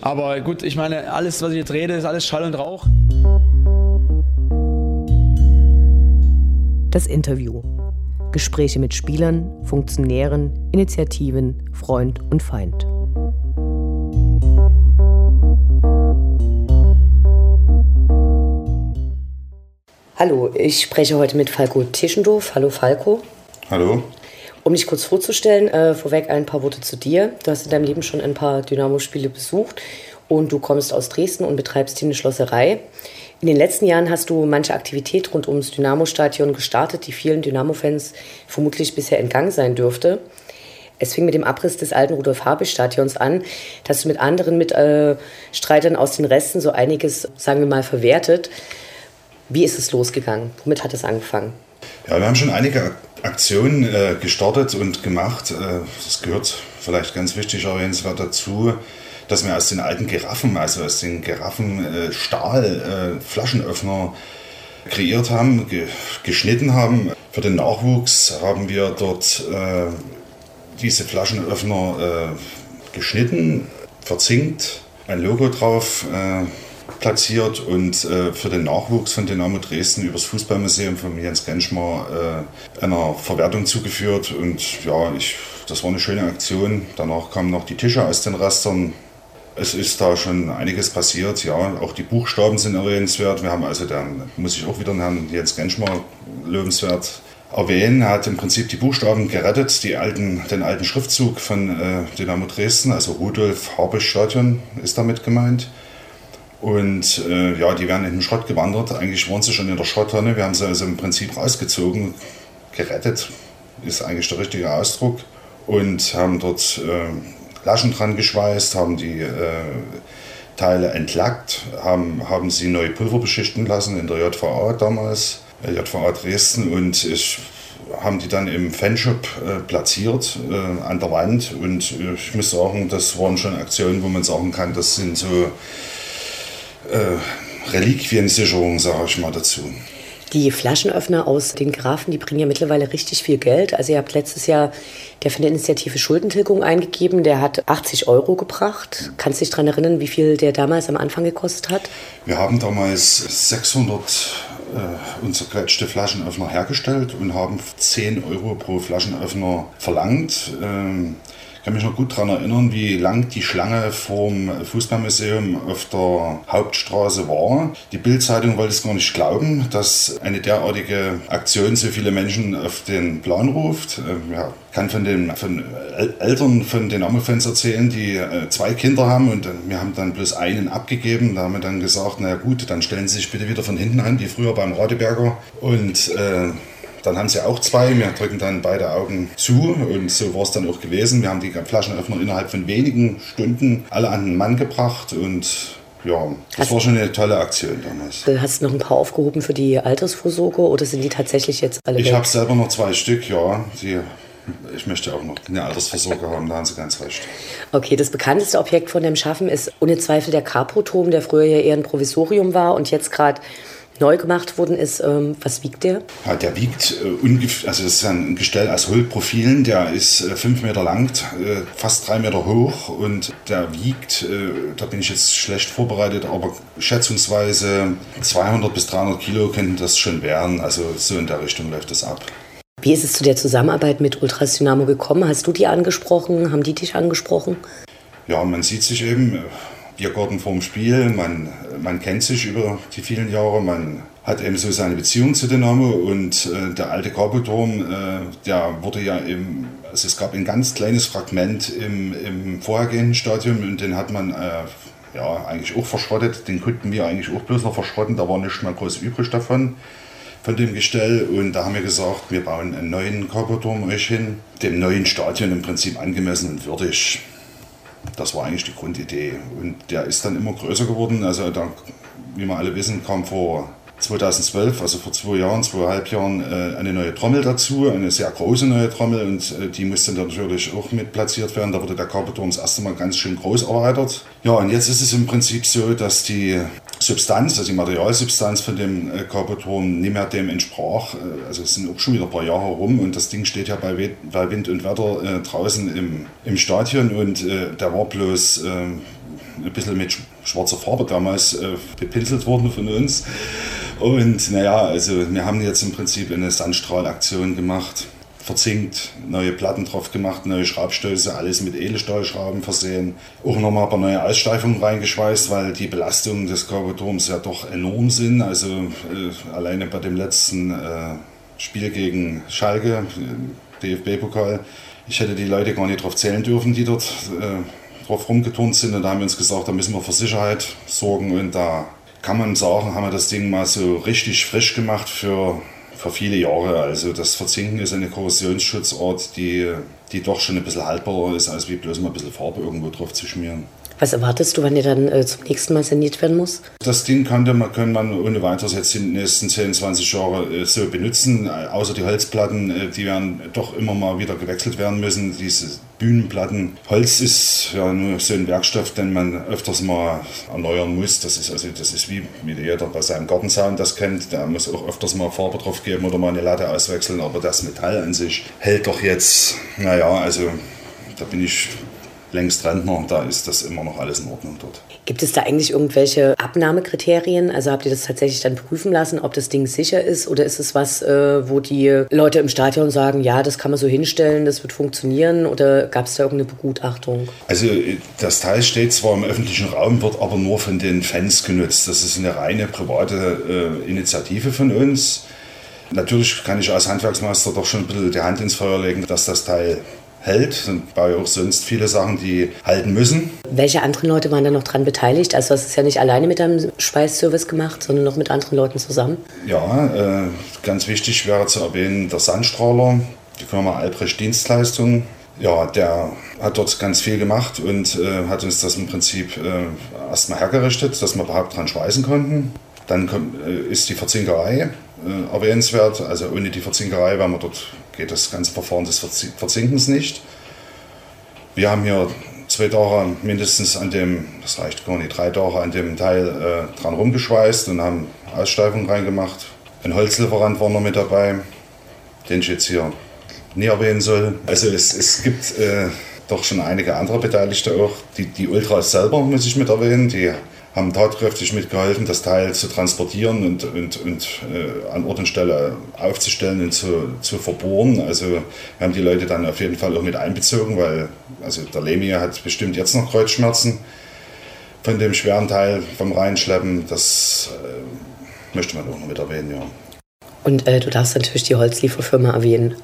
Aber gut, ich meine, alles, was ich jetzt rede, ist alles Schall und Rauch. Das Interview. Gespräche mit Spielern, Funktionären, Initiativen, Freund und Feind. Hallo, ich spreche heute mit Falco Tischendorf. Hallo Falco. Hallo. Um dich kurz vorzustellen, äh, vorweg ein paar Worte zu dir. Du hast in deinem Leben schon ein paar Dynamo-Spiele besucht und du kommst aus Dresden und betreibst hier eine Schlosserei. In den letzten Jahren hast du manche Aktivität rund ums Dynamo-Stadion gestartet, die vielen Dynamo-Fans vermutlich bisher entgangen sein dürfte. Es fing mit dem Abriss des alten Rudolf-Habich-Stadions an, dass du mit anderen Mitstreitern aus den Resten so einiges, sagen wir mal, verwertet. Wie ist es losgegangen? Womit hat es angefangen? Ja, wir haben schon einige Aktionen äh, gestartet und gemacht. Äh, das gehört vielleicht ganz wichtig erwähnenswert dazu, dass wir aus den alten Giraffen, also aus den Giraffen äh, äh, Flaschenöffner kreiert haben, ge geschnitten haben. Für den Nachwuchs haben wir dort äh, diese Flaschenöffner äh, geschnitten, verzinkt, ein Logo drauf platziert und äh, für den Nachwuchs von Dynamo Dresden übers Fußballmuseum von Jens Genschmar äh, einer Verwertung zugeführt. Und ja, ich, das war eine schöne Aktion. Danach kamen noch die Tische aus den Restern. Es ist da schon einiges passiert, ja. Auch die Buchstaben sind erwähnenswert. Wir haben also, dann muss ich auch wieder Herrn Jens Genschmar lobenswert erwähnen. Er hat im Prinzip die Buchstaben gerettet, die alten, den alten Schriftzug von äh, Dynamo Dresden, also Rudolf Habisch Stadion ist damit gemeint. Und äh, ja, die werden in den Schrott gewandert. Eigentlich waren sie schon in der Schrotttonne. Wir haben sie also im Prinzip rausgezogen, gerettet, ist eigentlich der richtige Ausdruck. Und haben dort äh, Laschen dran geschweißt, haben die äh, Teile entlackt, haben, haben sie neu Pulver beschichten lassen in der JVA damals, äh, JVA Dresden. Und ich haben die dann im Fanshop äh, platziert äh, an der Wand. Und äh, ich muss sagen, das waren schon Aktionen, wo man sagen kann, das sind so äh, Reliquiensicherung, sage ich mal dazu. Die Flaschenöffner aus den Grafen, die bringen ja mittlerweile richtig viel Geld. Also ihr habt letztes Jahr der von der Initiative Schuldentilgung eingegeben, der hat 80 Euro gebracht. Kannst du dich daran erinnern, wie viel der damals am Anfang gekostet hat? Wir haben damals 600 äh, zerquetschte Flaschenöffner hergestellt und haben 10 Euro pro Flaschenöffner verlangt. Ähm, kann mich noch gut daran erinnern, wie lang die Schlange vorm Fußballmuseum auf der Hauptstraße war. Die Bildzeitung wollte es gar nicht glauben, dass eine derartige Aktion so viele Menschen auf den Plan ruft. Ähm, ja, kann von den von Eltern von den Ammo-Fans erzählen, die äh, zwei Kinder haben und wir haben dann bloß einen abgegeben. Da haben wir dann gesagt, na gut, dann stellen Sie sich bitte wieder von hinten an, wie früher beim Radeberger. Und äh, dann haben sie auch zwei. Wir drücken dann beide Augen zu und so war es dann auch gewesen. Wir haben die Flaschenöffner innerhalb von wenigen Stunden alle an den Mann gebracht und ja, das hast, war schon eine tolle Aktion damals. Hast du noch ein paar aufgehoben für die Altersvorsorge oder sind die tatsächlich jetzt alle Ich habe selber noch zwei Stück, ja. Die, ich möchte auch noch eine Altersvorsorge haben, da haben Sie ganz recht. Okay, das bekannteste Objekt von dem Schaffen ist ohne Zweifel der Caproturm, der früher ja eher ein Provisorium war und jetzt gerade neu gemacht worden ist. Ähm, was wiegt der? Ja, der wiegt äh, ungefähr, also das ist ein Gestell aus Hohlprofilen, der ist äh, fünf Meter lang, äh, fast drei Meter hoch und der wiegt, äh, da bin ich jetzt schlecht vorbereitet, aber schätzungsweise 200 bis 300 Kilo könnten das schon werden. Also so in der Richtung läuft das ab. Wie ist es zu der Zusammenarbeit mit Ultras Dynamo gekommen? Hast du die angesprochen? Haben die dich angesprochen? Ja, man sieht sich eben Biergarten vorm Spiel, man, man kennt sich über die vielen Jahre, man hat eben so seine Beziehung zu Dynamo und äh, der alte Carboturm, äh, der wurde ja im, also es gab ein ganz kleines Fragment im, im vorhergehenden Stadion und den hat man äh, ja eigentlich auch verschrottet, den konnten wir eigentlich auch bloß noch verschrotten, da war nicht mehr groß übrig davon von dem Gestell und da haben wir gesagt, wir bauen einen neuen Carboturm euch hin, dem neuen Stadion im Prinzip angemessen und würdig. Das war eigentlich die Grundidee. Und der ist dann immer größer geworden. Also, da, wie wir alle wissen, kam vor 2012, also vor zwei Jahren, zweieinhalb Jahren, äh, eine neue Trommel dazu, eine sehr große neue Trommel und äh, die musste dann natürlich auch mit platziert werden. Da wurde der Carpeturm das erste Mal ganz schön groß erweitert. Ja, und jetzt ist es im Prinzip so, dass die Substanz, also die Materialsubstanz von dem äh, Carpeturm nicht mehr dem entsprach. Also es sind auch schon wieder ein paar Jahre rum und das Ding steht ja bei, Wind und Wetter draußen im, im Stadion und der war bloß ein bisschen mit schwarzer Farbe damals äh, bepinselt worden von uns. Und naja, also wir haben jetzt im Prinzip eine Sandstrahlaktion gemacht verzinkt, neue Platten drauf gemacht, neue Schraubstöße, alles mit Edelstahlschrauben versehen. Auch nochmal ein paar neue Aussteifungen reingeschweißt, weil die Belastungen des Cargoturms ja doch enorm sind. Also äh, alleine bei dem letzten äh, Spiel gegen Schalke, äh, DFB-Pokal, ich hätte die Leute gar nicht drauf zählen dürfen, die dort äh, drauf rumgeturnt sind. Und da haben wir uns gesagt, da müssen wir für Sicherheit sorgen. Und da kann man sagen, haben wir das Ding mal so richtig frisch gemacht für für viele Jahre. Also das Verzinken ist eine Korrosionsschutzart, die, die doch schon ein bisschen haltbarer ist, als wie bloß mal ein bisschen Farbe irgendwo drauf zu schmieren. Was erwartest du, wann der dann äh, zum nächsten Mal saniert werden muss? Das Ding könnte man, kann man ohne weiteres jetzt in den nächsten 10, 20 Jahren äh, so benutzen. Äh, außer die Holzplatten, äh, die werden doch immer mal wieder gewechselt werden müssen. Diese Bühnenplatten. Holz ist ja nur so ein Werkstoff, den man öfters mal erneuern muss. Das ist also das ist wie, wie jeder bei seinem Gartenzaun das kennt. Der muss auch öfters mal Farbe drauf geben oder mal eine Latte auswechseln. Aber das Metall an sich hält doch jetzt, naja, also da bin ich längst Rentner, da ist das immer noch alles in Ordnung dort. Gibt es da eigentlich irgendwelche Abnahmekriterien? Also habt ihr das tatsächlich dann prüfen lassen, ob das Ding sicher ist? Oder ist es was, äh, wo die Leute im Stadion sagen, ja, das kann man so hinstellen, das wird funktionieren? Oder gab es da irgendeine Begutachtung? Also das Teil steht zwar im öffentlichen Raum, wird aber nur von den Fans genutzt. Das ist eine reine private äh, Initiative von uns. Natürlich kann ich als Handwerksmeister doch schon ein bisschen die Hand ins Feuer legen, dass das Teil hält. Und baue auch sonst viele Sachen, die halten müssen. Welche anderen Leute waren da noch dran beteiligt? Also hast du es ja nicht alleine mit deinem Schweißservice gemacht, sondern noch mit anderen Leuten zusammen? Ja, äh, ganz wichtig wäre zu erwähnen der Sandstrahler, die Firma Albrecht Dienstleistung. Ja, der hat dort ganz viel gemacht und äh, hat uns das im Prinzip äh, erstmal hergerichtet, dass wir überhaupt dran schweißen konnten. Dann kommt, äh, ist die Verzinkerei äh, erwähnenswert. Also ohne die Verzinkerei wären wir dort geht das ganze Verfahren des Verzinkens nicht. Wir haben hier zwei Tage mindestens an dem, das reicht gar nicht, drei Tage an dem Teil äh, dran rumgeschweißt und haben Aussteifung reingemacht. Ein Holzlieferant war noch mit dabei, den ich jetzt hier nie erwähnen soll. Also es, es gibt äh, doch schon einige andere Beteiligte auch. Die, die Ultras selber muss ich mit erwähnen, die haben tatkräftig mitgeholfen, das Teil zu transportieren und, und, und äh, an Ort und Stelle aufzustellen und zu, zu verbohren. Also wir haben die Leute dann auf jeden Fall auch mit einbezogen, weil also der Lemi hat bestimmt jetzt noch Kreuzschmerzen von dem schweren Teil vom Reinschleppen. Das äh, möchte man auch noch mit erwähnen, ja. Und äh, du darfst natürlich die Holzlieferfirma erwähnen.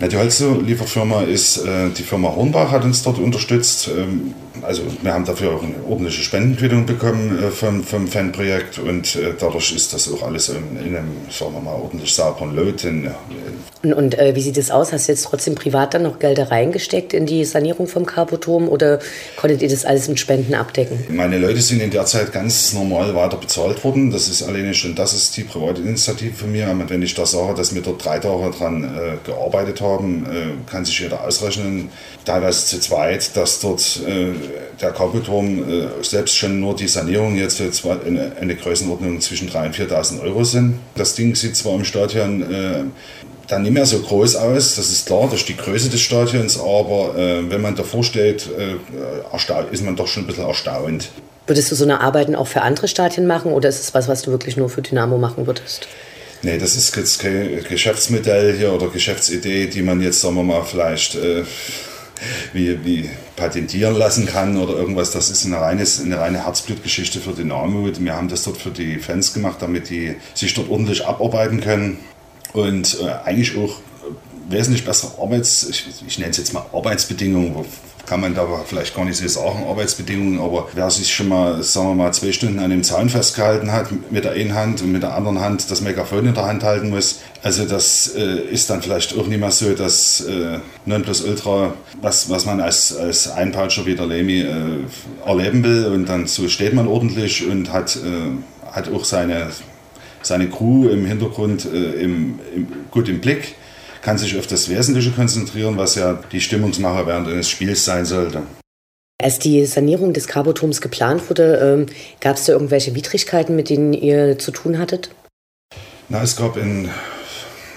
Na, die Holzlieferfirma ist, äh, die Firma Hornbach hat uns dort unterstützt. Ähm, also wir haben dafür auch eine ordentliche Spendenquittung bekommen äh, vom, vom Fanprojekt und äh, dadurch ist das auch alles in, in einem, sagen wir mal, ordentlich sauberen Lot. In, äh, und, und äh, wie sieht es aus? Hast du jetzt trotzdem privat dann noch Gelder reingesteckt in die Sanierung vom Carboturm oder konntet ihr das alles mit Spenden abdecken? Meine Leute sind in der Zeit ganz normal weiter bezahlt worden. Das ist alleine schon, das ist die private Initiative von mir. Und wenn ich da sage, dass wir dort drei Tage dran äh, gearbeitet haben, äh, kann sich jeder ausrechnen, teilweise zu zweit, dass dort äh, der Carboturm äh, selbst schon nur die Sanierung jetzt eine, eine Größenordnung zwischen 3.000 und 4.000 Euro sind. Das Ding sieht zwar im Stadion dann nicht mehr so groß aus, das ist klar, durch die Größe des Stadions, aber wenn man davor steht, ist man doch schon ein bisschen erstaunt. Würdest du so eine Arbeiten auch für andere Stadien machen oder ist es was, was du wirklich nur für Dynamo machen würdest? Nee, das ist jetzt kein Geschäftsmodell hier oder Geschäftsidee, die man jetzt, sagen wir mal, vielleicht äh, wie, wie patentieren lassen kann oder irgendwas. Das ist eine reine, eine reine Herzblutgeschichte für Dynamo. Wir haben das dort für die Fans gemacht, damit die sich dort ordentlich abarbeiten können und äh, eigentlich auch wesentlich bessere Arbeits, ich, ich nenne es jetzt mal Arbeitsbedingungen, kann man da vielleicht gar nicht so sagen, Arbeitsbedingungen, aber wer sich schon mal, sagen wir mal, zwei Stunden an dem Zaun festgehalten hat, mit der einen Hand und mit der anderen Hand das Megafon in der Hand halten muss, also das äh, ist dann vielleicht auch nicht mehr so das äh, Nonplusultra, was, was man als, als Einpautscher wie der Lemi äh, erleben will und dann so steht man ordentlich und hat, äh, hat auch seine, seine Crew im Hintergrund äh, im, im, gut im Blick kann sich auf das Wesentliche konzentrieren, was ja die Stimmungsmacher während eines Spiels sein sollte. Als die Sanierung des Carboturms geplant wurde, ähm, gab es da irgendwelche Widrigkeiten, mit denen ihr zu tun hattet? Na, es gab einen,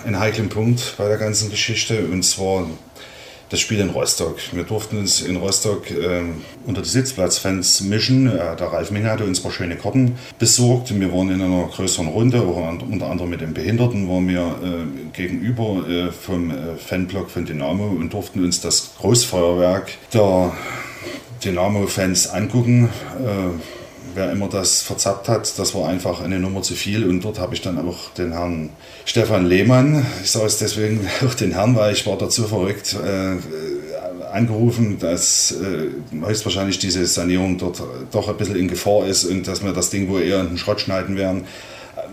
einen heiklen Punkt bei der ganzen Geschichte und zwar das Spiel in Rostock. Wir durften uns in Rostock äh, unter die Sitzplatzfans mischen. Äh, der Ralf Minge hatte uns ein paar schöne Karten besorgt. Wir waren in einer größeren Runde, unter anderem mit den Behinderten, waren wir äh, gegenüber äh, vom äh, Fanblock von Dynamo und durften uns das Großfeuerwerk der Dynamo-Fans angucken. Wer immer das verzappt hat, das war einfach eine Nummer zu viel. Und dort habe ich dann auch den Herrn Stefan Lehmann, ich sage es deswegen auch den Herrn, weil ich war dazu verrückt, äh, angerufen, dass äh, höchstwahrscheinlich diese Sanierung dort doch ein bisschen in Gefahr ist und dass wir das Ding wohl eher in den Schrott schneiden werden,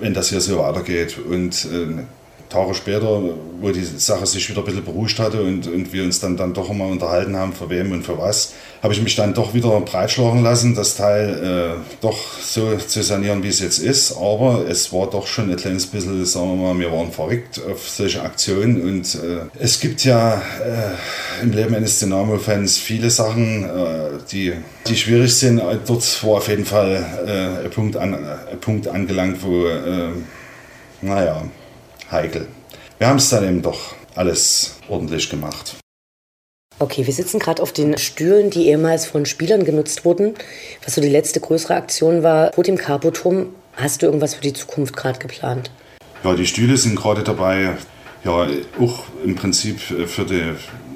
wenn das hier so weitergeht. Und äh, Tage später, wo die Sache sich wieder ein bisschen beruhigt hatte und, und wir uns dann, dann doch mal unterhalten haben, für wem und für was, habe ich mich dann doch wieder breitschlagen lassen, das Teil äh, doch so zu sanieren, wie es jetzt ist. Aber es war doch schon ein kleines bisschen, sagen wir mal, wir waren verrückt auf solche Aktionen und äh, es gibt ja äh, im Leben eines Dynamo-Fans viele Sachen, äh, die, die schwierig sind. Dort war auf jeden Fall äh, ein, Punkt an, ein Punkt angelangt, wo, äh, naja, heikel. Wir haben es dann eben doch alles ordentlich gemacht. Okay, wir sitzen gerade auf den Stühlen, die ehemals von Spielern genutzt wurden. Was so die letzte größere Aktion war, vor dem Carpoturm. Hast du irgendwas für die Zukunft gerade geplant? Ja, die Stühle sind gerade dabei, ja, auch im Prinzip für die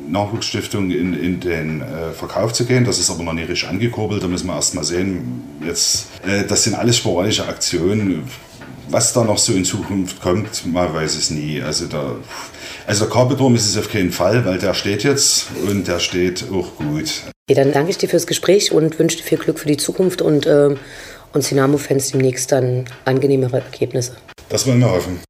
Nachwuchsstiftung in, in den äh, Verkauf zu gehen. Das ist aber noch nicht richtig angekurbelt. Da müssen wir erst mal sehen. Jetzt, äh, das sind alles sporadische Aktionen was da noch so in Zukunft kommt, man weiß es nie. Also, da, also der Carpeturm ist es auf keinen Fall, weil der steht jetzt und der steht auch gut. Okay, dann danke ich dir fürs Gespräch und wünsche dir viel Glück für die Zukunft und äh, uns Dynamo-Fans demnächst dann angenehmere Ergebnisse. Das wollen wir hoffen.